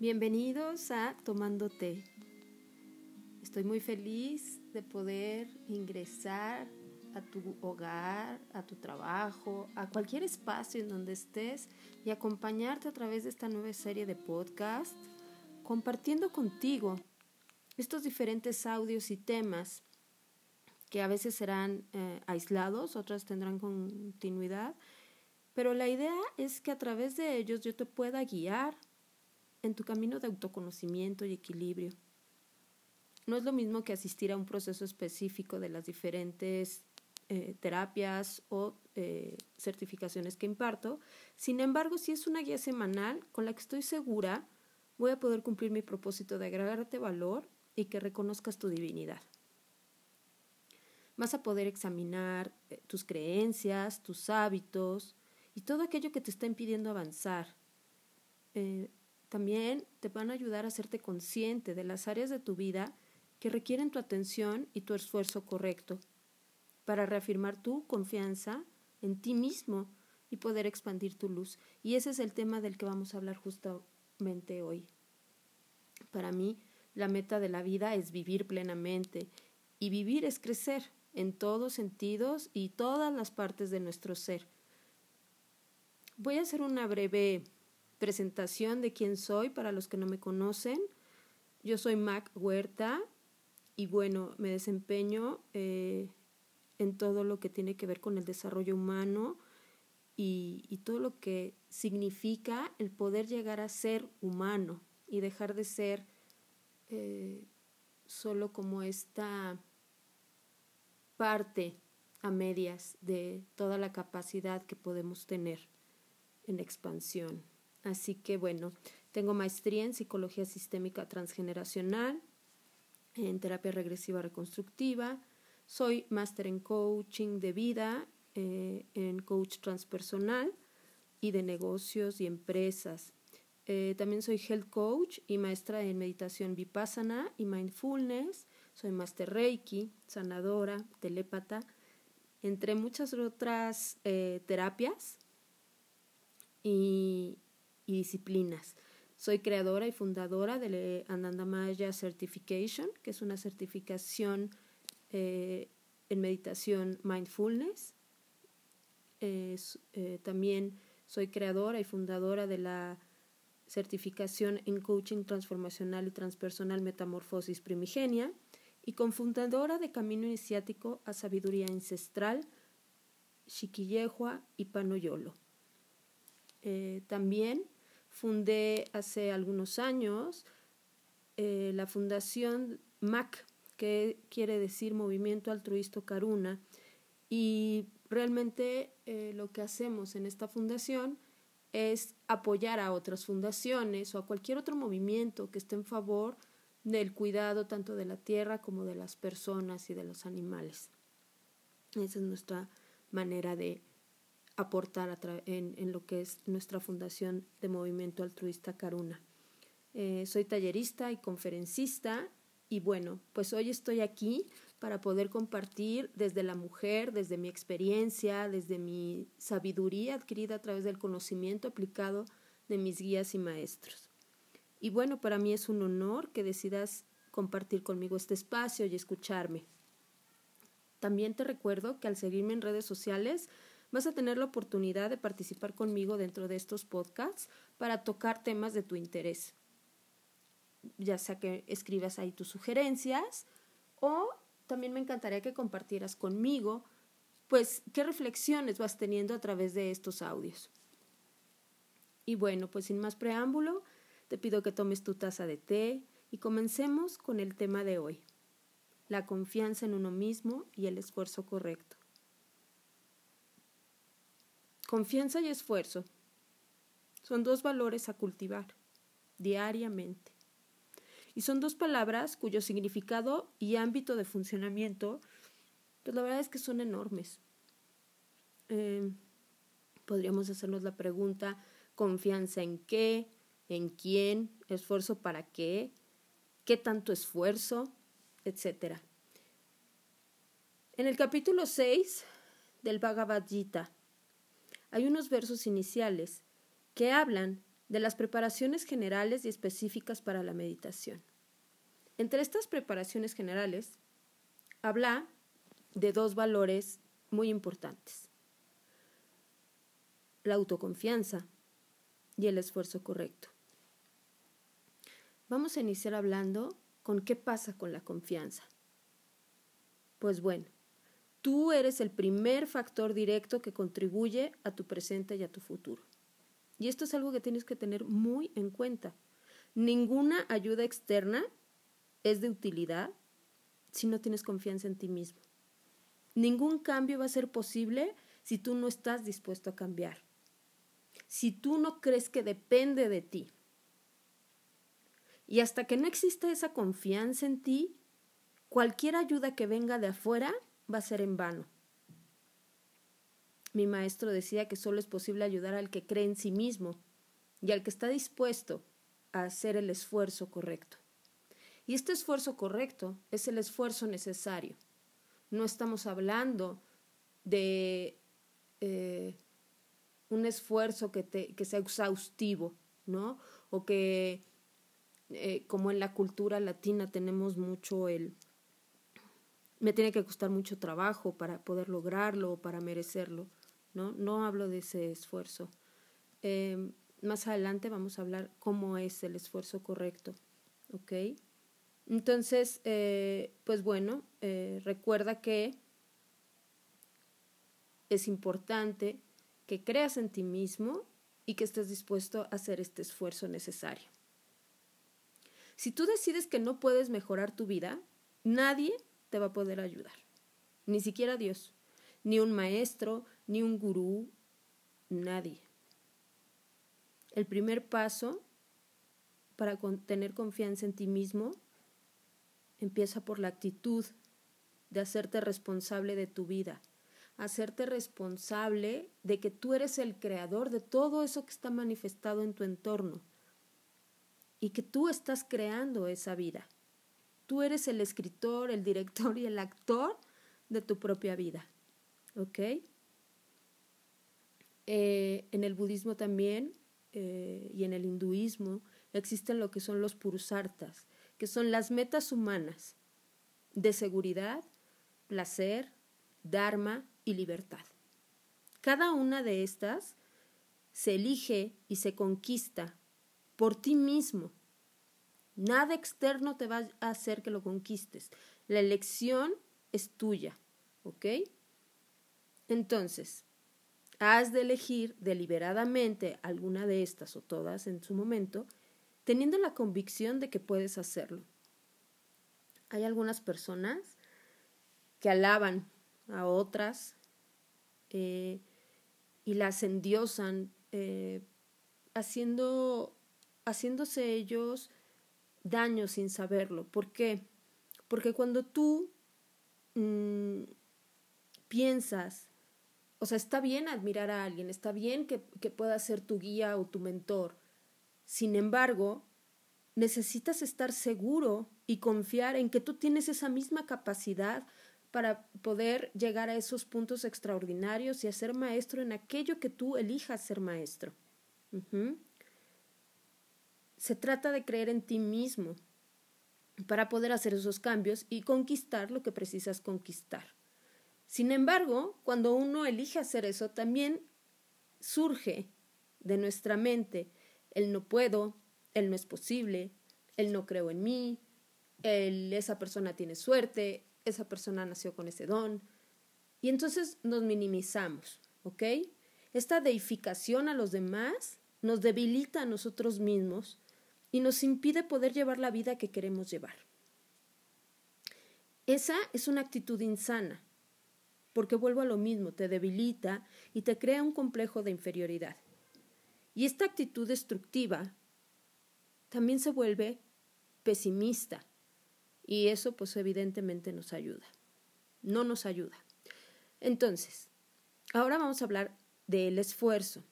Bienvenidos a Tomando Té. Estoy muy feliz de poder ingresar a tu hogar, a tu trabajo, a cualquier espacio en donde estés y acompañarte a través de esta nueva serie de podcast, compartiendo contigo estos diferentes audios y temas que a veces serán eh, aislados, otras tendrán continuidad, pero la idea es que a través de ellos yo te pueda guiar en tu camino de autoconocimiento y equilibrio. No es lo mismo que asistir a un proceso específico de las diferentes eh, terapias o eh, certificaciones que imparto. Sin embargo, si es una guía semanal con la que estoy segura voy a poder cumplir mi propósito de agregarte valor y que reconozcas tu divinidad. Vas a poder examinar eh, tus creencias, tus hábitos y todo aquello que te está impidiendo avanzar. También te van a ayudar a hacerte consciente de las áreas de tu vida que requieren tu atención y tu esfuerzo correcto para reafirmar tu confianza en ti mismo y poder expandir tu luz. Y ese es el tema del que vamos a hablar justamente hoy. Para mí, la meta de la vida es vivir plenamente y vivir es crecer en todos sentidos y todas las partes de nuestro ser. Voy a hacer una breve presentación de quién soy para los que no me conocen. Yo soy Mac Huerta y bueno, me desempeño eh, en todo lo que tiene que ver con el desarrollo humano y, todo lo que significa el poder llegar a ser humano y dejar de ser eh, solo como esta parte a medias de toda la capacidad que podemos tener en expansión. Así que bueno, tengo maestría en psicología sistémica transgeneracional, en terapia regresiva reconstructiva, soy máster en coaching de vida, eh, en coach transpersonal y de negocios y empresas. Eh, también soy health coach y maestra en meditación vipassana y mindfulness. Soy máster reiki, sanadora, telépata, entre muchas otras eh, terapias. Y, y disciplinas. Soy creadora y fundadora de Ananda Maya Certification, que es una certificación eh, en meditación mindfulness. Eh, también soy creadora y fundadora de la certificación en coaching transformacional y transpersonal metamorfosis primigenia y cofundadora de Camino Iniciático a Sabiduría Ancestral, Chiquillejua y Panoyolo. Eh, también fundé hace algunos años eh, la fundación MAC, que quiere decir Movimiento Altruista Caruna, y realmente eh, lo que hacemos en esta fundación es apoyar a otras fundaciones o a cualquier otro movimiento que esté en favor del cuidado tanto de la tierra como de las personas y de los animales. Esa es nuestra manera de aportar en, lo que es nuestra fundación de movimiento altruista Caruna. Eh, soy tallerista y conferencista y bueno, pues hoy estoy aquí para poder compartir desde la mujer, desde mi experiencia, desde mi sabiduría adquirida a través del conocimiento aplicado de mis guías y maestros. Y bueno, para mí es un honor que decidas compartir conmigo este espacio y escucharme. También te recuerdo que al seguirme en redes sociales vas a tener la oportunidad de participar conmigo dentro de estos podcasts para tocar temas de tu interés. Ya sea que escribas ahí tus sugerencias o también me encantaría que compartieras conmigo pues qué reflexiones vas teniendo a través de estos audios. Y bueno, pues sin más preámbulo, te pido que tomes tu taza de té y comencemos con el tema de hoy, la confianza en uno mismo y el esfuerzo correcto. Confianza y esfuerzo son dos valores a cultivar diariamente. Y son dos palabras cuyo significado y ámbito de funcionamiento, pues la verdad es que son enormes. Em, podríamos hacernos la pregunta, confianza en qué, en quién, esfuerzo para qué, qué tanto esfuerzo, etcétera. En el capítulo 6 del Bhagavad Gita, hay unos versos iniciales que hablan de las preparaciones generales y específicas para la meditación. Entre estas preparaciones generales, habla de dos valores muy importantes. La autoconfianza y el esfuerzo correcto. Vamos a iniciar hablando con qué pasa con la confianza. Pues bueno, tú eres el primer factor directo que contribuye a tu presente y a tu futuro. Y esto es algo que tienes que tener muy en cuenta. Ninguna ayuda externa es de utilidad si no tienes confianza en ti mismo. Ningún cambio va a ser posible si tú no estás dispuesto a cambiar. Si tú no crees que depende de ti. Y hasta que no exista esa confianza en ti, cualquier ayuda que venga de afuera va a ser en vano. Mi maestro decía que solo es posible ayudar al que cree en sí mismo y al que está dispuesto a hacer el esfuerzo correcto. Y este esfuerzo correcto es el esfuerzo necesario. No estamos hablando de eh, un esfuerzo que, sea exhaustivo, ¿no? O que, eh, como en la cultura latina tenemos mucho el, me tiene que costar mucho trabajo para poder lograrlo o para merecerlo, ¿no? No hablo de ese esfuerzo. Eh, más adelante vamos a hablar cómo es el esfuerzo correcto, ¿ok? Entonces, eh, pues bueno, eh, recuerda que es importante que creas en ti mismo y que estés dispuesto a hacer este esfuerzo necesario. Si tú decides que no puedes mejorar tu vida, nadie te va a poder ayudar, ni siquiera Dios, ni un maestro, ni un gurú, nadie. El primer paso para tener confianza en ti mismo Empieza por la actitud de hacerte responsable de tu vida, hacerte responsable de que tú eres el creador de todo eso que está manifestado en tu entorno y que tú estás creando esa vida. Tú eres el escritor, el director y el actor de tu propia vida. ¿Ok? Eh, en el budismo también eh, y en el hinduismo existen lo que son los purusartas, que son las metas humanas de seguridad, placer, dharma y libertad. Cada una de estas se elige y se conquista por ti mismo. Nada externo te va a hacer que lo conquistes. La elección es tuya, ¿ok? Entonces, has de elegir deliberadamente alguna de estas o todas en su momento teniendo la convicción de que puedes hacerlo. Hay algunas personas que alaban a otras eh, y las endiosan, eh, haciendo, haciéndose ellos daño sin saberlo. ¿Por qué? Porque cuando tú mm, piensas, o sea, está bien admirar a alguien, está bien que, que pueda ser tu guía o tu mentor, sin embargo, necesitas estar seguro y confiar en que tú tienes esa misma capacidad para poder llegar a esos puntos extraordinarios y a ser maestro en aquello que tú elijas ser maestro. Se trata de creer en ti mismo para poder hacer esos cambios y conquistar lo que precisas conquistar. Sin embargo, cuando uno elige hacer eso, también surge de nuestra mente el no puedo, el no es posible, el no creo en mí, el esa persona tiene suerte, esa persona nació con ese don. Y entonces nos minimizamos, ¿ok? Esta deificación a los demás nos debilita a nosotros mismos y nos impide poder llevar la vida que queremos llevar. Esa es una actitud insana, porque vuelvo a lo mismo, te debilita y te crea un complejo de inferioridad. Y esta actitud destructiva también se vuelve pesimista y eso pues evidentemente nos ayuda. No nos ayuda. Entonces, ahora vamos a hablar del esfuerzo,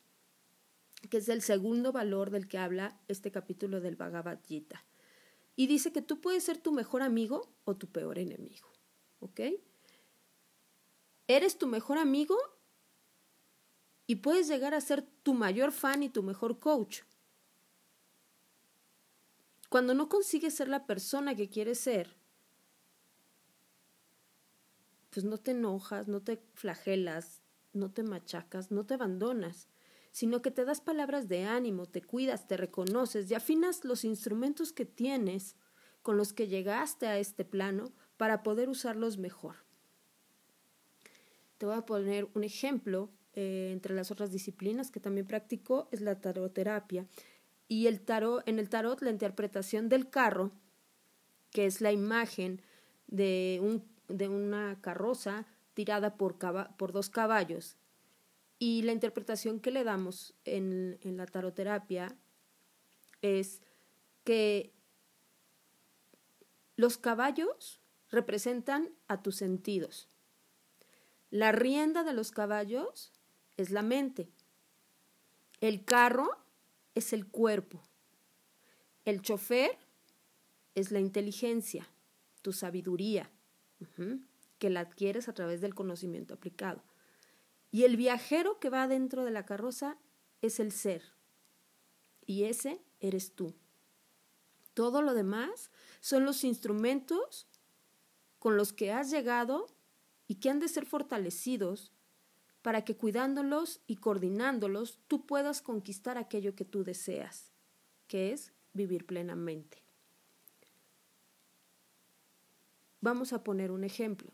que es el segundo valor del que habla este capítulo del Bhagavad Gita. Y dice que tú puedes ser tu mejor amigo o tu peor enemigo. ¿Ok? Eres tu mejor amigo y puedes llegar a ser tu mayor fan y tu mejor coach. cuando no consigues ser la persona que quieres ser, pues no te enojas, no te flagelas, no te machacas, no te abandonas, sino que te das palabras de ánimo, te cuidas, te reconoces y afinas los instrumentos que tienes con los que llegaste a este plano para poder usarlos mejor. Te voy a poner un ejemplo eh, entre las otras disciplinas que también practico, es la taroterapia. Y el tarot, en el tarot, la interpretación del carro, que es la imagen de, un, de una carroza tirada por, por dos caballos. Y la interpretación que le damos en, en la taroterapia es que los caballos representan a tus sentidos. La rienda de los caballos es la mente. El carro es el cuerpo. El chofer es la inteligencia, tu sabiduría, que la adquieres a través del conocimiento aplicado. Y el viajero que va dentro de la carroza es el ser. Y ese eres tú. Todo lo demás son los instrumentos con los que has llegado y que han de ser fortalecidos para que cuidándolos y coordinándolos tú puedas conquistar aquello que tú deseas, que es vivir plenamente. Vamos a poner un ejemplo.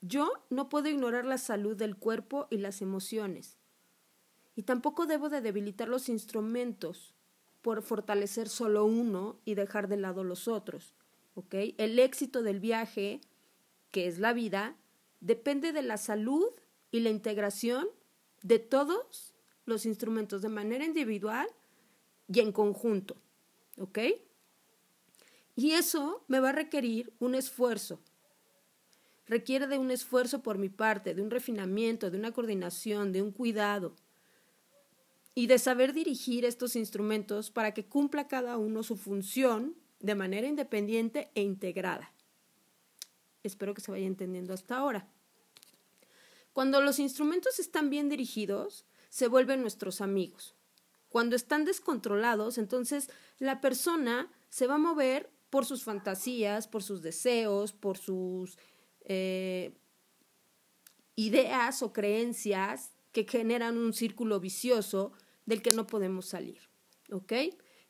Yo no puedo ignorar la salud del cuerpo y las emociones, y tampoco debo de debilitar los instrumentos por fortalecer solo uno y dejar de lado los otros. El éxito del viaje, que es la vida, depende de la salud y la integración de todos los instrumentos de manera individual y en conjunto. ¿Ok? Y eso me va a requerir un esfuerzo. Requiere de un esfuerzo por mi parte, de un refinamiento, de una coordinación, de un cuidado y de saber dirigir estos instrumentos para que cumpla cada uno su función de manera independiente e integrada. Espero que se vaya entendiendo hasta ahora. Cuando los instrumentos están bien dirigidos, se vuelven nuestros amigos. Cuando están descontrolados, entonces la persona se va a mover por sus fantasías, por sus deseos, por sus eh, ideas o creencias que generan un círculo vicioso del que no podemos salir. ¿Ok?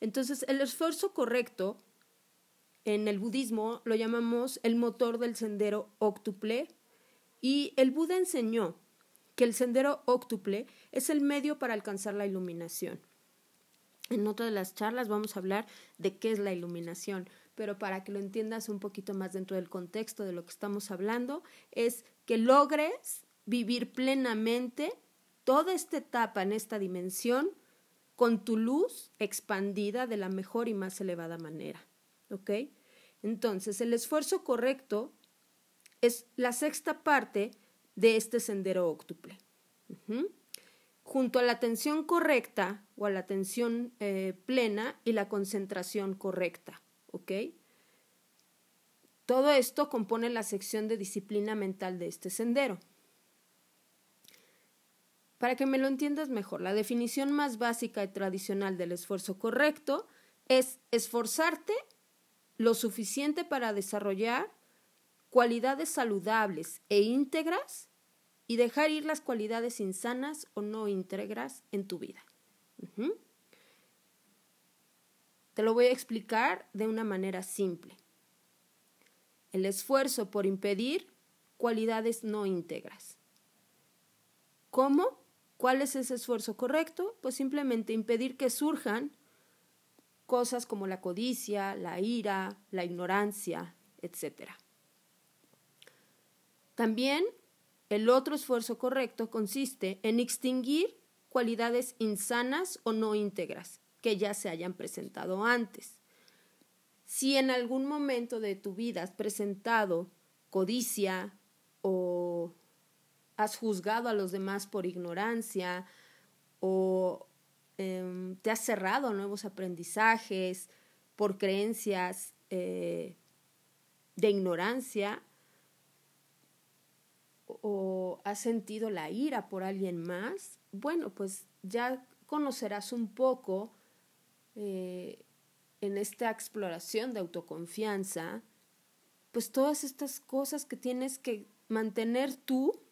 Entonces, el esfuerzo correcto en el budismo lo llamamos el motor del sendero octuple y el Buda enseñó que el sendero óctuple es el medio para alcanzar la iluminación. En otra de las charlas vamos a hablar de qué es la iluminación, pero para que lo entiendas un poquito más dentro del contexto de lo que estamos hablando, es que logres vivir plenamente toda esta etapa en esta dimensión con tu luz expandida de la mejor y más elevada manera. ¿Ok? Entonces, el esfuerzo correcto es la sexta parte de este sendero óctuple. Junto a la atención correcta o a la atención eh, plena y la concentración correcta. ¿Ok? Todo esto compone la sección de disciplina mental de este sendero. Para que me lo entiendas mejor, la definición más básica y tradicional del esfuerzo correcto es esforzarte lo suficiente para desarrollar cualidades saludables e íntegras y dejar ir las cualidades insanas o no íntegras en tu vida. Te lo voy a explicar de una manera simple. El esfuerzo por impedir cualidades no íntegras. ¿Cómo? ¿Cuál es ese esfuerzo correcto? Pues simplemente impedir que surjan cosas como la codicia, la ira, la ignorancia, etcétera. También el otro esfuerzo correcto consiste en extinguir cualidades insanas o no íntegras que ya se hayan presentado antes. Si en algún momento de tu vida has presentado codicia o has juzgado a los demás por ignorancia o em, te has cerrado a nuevos aprendizajes por creencias eh, de ignorancia, o has sentido la ira por alguien más, bueno, pues ya conocerás un poco eh, en esta exploración de autoconfianza, pues todas estas cosas que tienes que mantener tú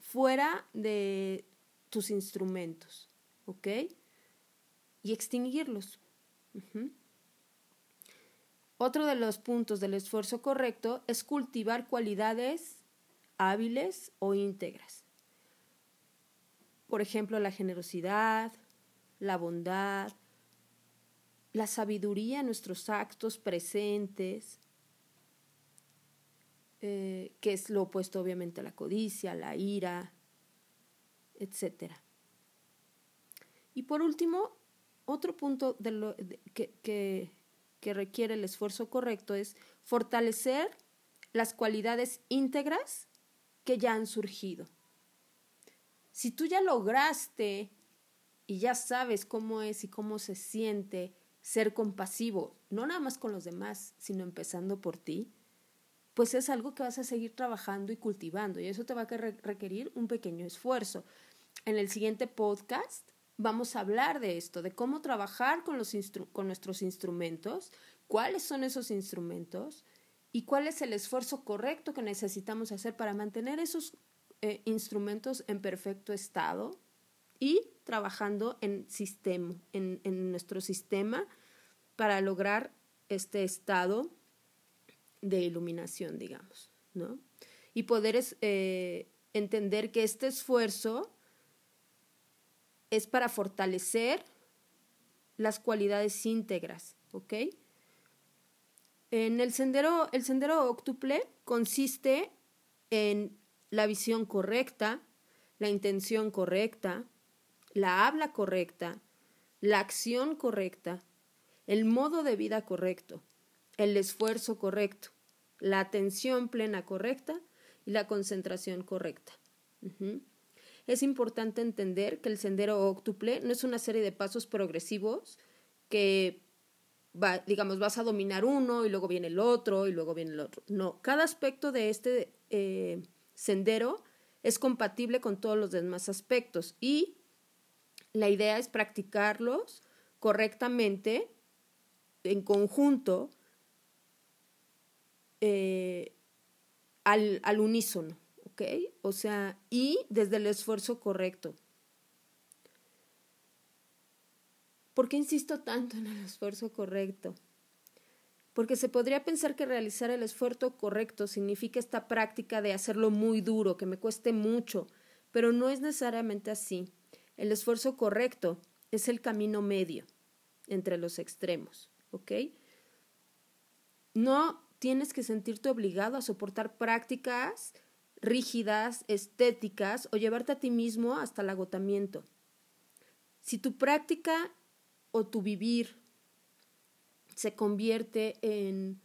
fuera de tus instrumentos, ¿ok? Y extinguirlos. Otro de los puntos del esfuerzo correcto es cultivar cualidades hábiles o íntegras. Por ejemplo, la generosidad, la bondad, la sabiduría en nuestros actos presentes, eh, que es lo opuesto obviamente a la codicia, la ira, etc. Y por último, otro punto lo, que, que requiere el esfuerzo correcto es fortalecer las cualidades íntegras que ya han surgido. Si tú ya lograste y ya sabes cómo es y cómo se siente ser compasivo, no nada más con los demás, sino empezando por ti, pues es algo que vas a seguir trabajando y cultivando y eso te va a requerir un pequeño esfuerzo. En el siguiente podcast vamos a hablar de esto, de cómo trabajar con, los con nuestros instrumentos, cuáles son esos instrumentos y cuál es el esfuerzo correcto que necesitamos hacer para mantener esos eh, instrumentos en perfecto estado y trabajando en sistema, en, nuestro sistema para lograr este estado de iluminación, digamos, ¿no? Y poder eh, entender que este esfuerzo es para fortalecer las cualidades íntegras, ¿ok? En el sendero, el sendero octuple consiste en la visión correcta, la intención correcta, la habla correcta, la acción correcta, el modo de vida correcto, el esfuerzo correcto, la atención plena correcta y la concentración correcta. Es importante entender que el sendero octuple no es una serie de pasos progresivos que, digamos, vas a dominar uno y luego viene el otro y luego viene el otro. No, cada aspecto de este eh, sendero es compatible con todos los demás aspectos y la idea es practicarlos correctamente en conjunto eh, al, al unísono, ¿ok? O sea, y desde el esfuerzo correcto. ¿Por qué insisto tanto en el esfuerzo correcto? Porque se podría pensar que realizar el esfuerzo correcto significa esta práctica de hacerlo muy duro, que me cueste mucho, pero no es necesariamente así. El esfuerzo correcto es el camino medio entre los extremos, ¿ok? No tienes que sentirte obligado a soportar prácticas rígidas, estéticas o llevarte a ti mismo hasta el agotamiento. Si tu práctica o tu vivir se convierte en,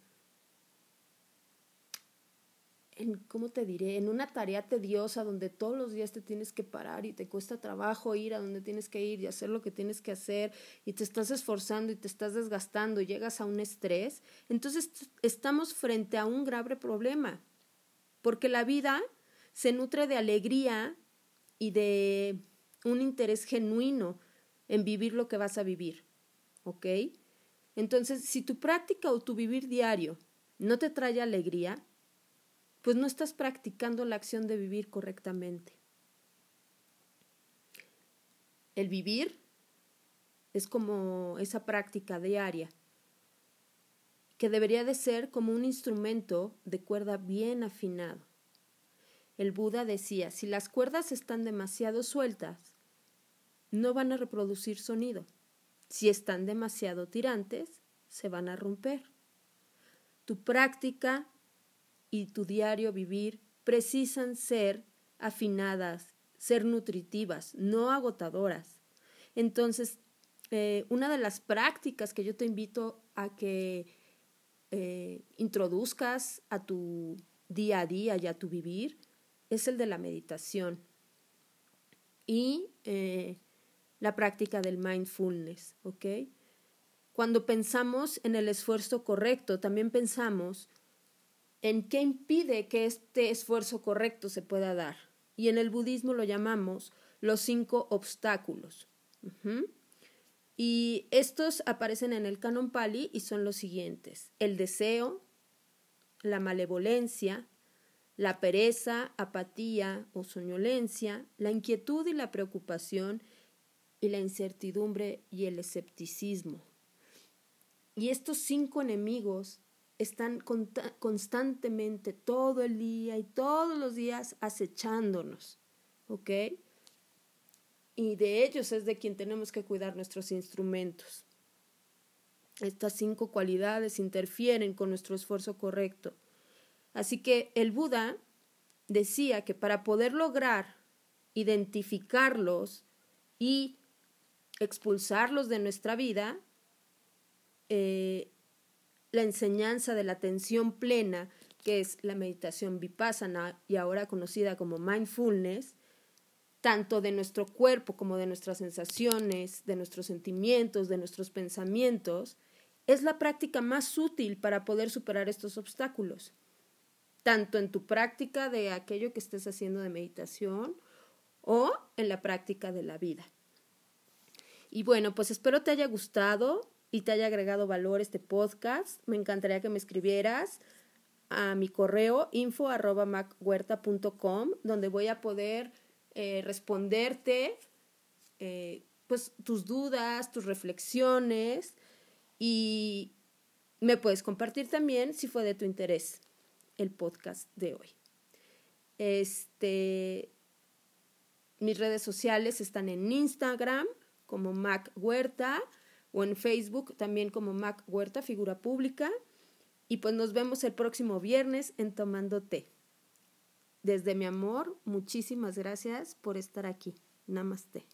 ¿cómo te diré? En una tarea tediosa donde todos los días te tienes que parar y te cuesta trabajo ir a donde tienes que ir y hacer lo que tienes que hacer y te estás esforzando y te estás desgastando llegas a un estrés, entonces estamos frente a un grave problema, porque la vida se nutre de alegría y de un interés genuino en vivir lo que vas a vivir, ¿ok? Entonces, si tu práctica o tu vivir diario no te trae alegría, pues no estás practicando la acción de vivir correctamente. El vivir es como esa práctica diaria, que debería de ser como un instrumento de cuerda bien afinado. El Buda decía, si las cuerdas están demasiado sueltas, no van a reproducir sonido. Si están demasiado tirantes, se van a romper. Tu práctica y tu diario vivir precisan ser afinadas, ser nutritivas, no agotadoras. Entonces, eh, una de las prácticas que yo te invito a que eh, introduzcas a tu día a día y a tu vivir es el de la meditación. Y eh, la práctica del mindfulness, ¿ok? Cuando pensamos en el esfuerzo correcto, también pensamos en qué impide que este esfuerzo correcto se pueda dar. Y en el budismo lo llamamos los cinco obstáculos. Y estos aparecen en el canon Pali y son los siguientes: el deseo, la malevolencia, la pereza, apatía o soñolencia, la inquietud y la preocupación, y la incertidumbre y el escepticismo. Y estos cinco enemigos están constantemente todo el día y todos los días acechándonos, ¿ok? Y de ellos es de quien tenemos que cuidar nuestros instrumentos. Estas cinco cualidades interfieren con nuestro esfuerzo correcto. Así que el Buda decía que para poder lograr identificarlos y expulsarlos de nuestra vida, eh, la enseñanza de la atención plena, que es la meditación vipassana y ahora conocida como mindfulness, tanto de nuestro cuerpo como de nuestras sensaciones, de nuestros sentimientos, de nuestros pensamientos, es la práctica más útil para poder superar estos obstáculos, tanto en tu práctica de aquello que estés haciendo de meditación o en la práctica de la vida. Y bueno, pues espero te haya gustado y te haya agregado valor este podcast. Me encantaría que me escribieras a mi correo info machuerta.com donde voy a poder eh, responderte eh, pues tus dudas, tus reflexiones y me puedes compartir también si fue de tu interés el podcast de hoy. Este, mis redes sociales están en Instagram como Mac Huerta o en Facebook también como Mac Huerta, figura pública. Y pues nos vemos el próximo viernes en Tomando Té. Desde mi amor, muchísimas gracias por estar aquí. Namaste.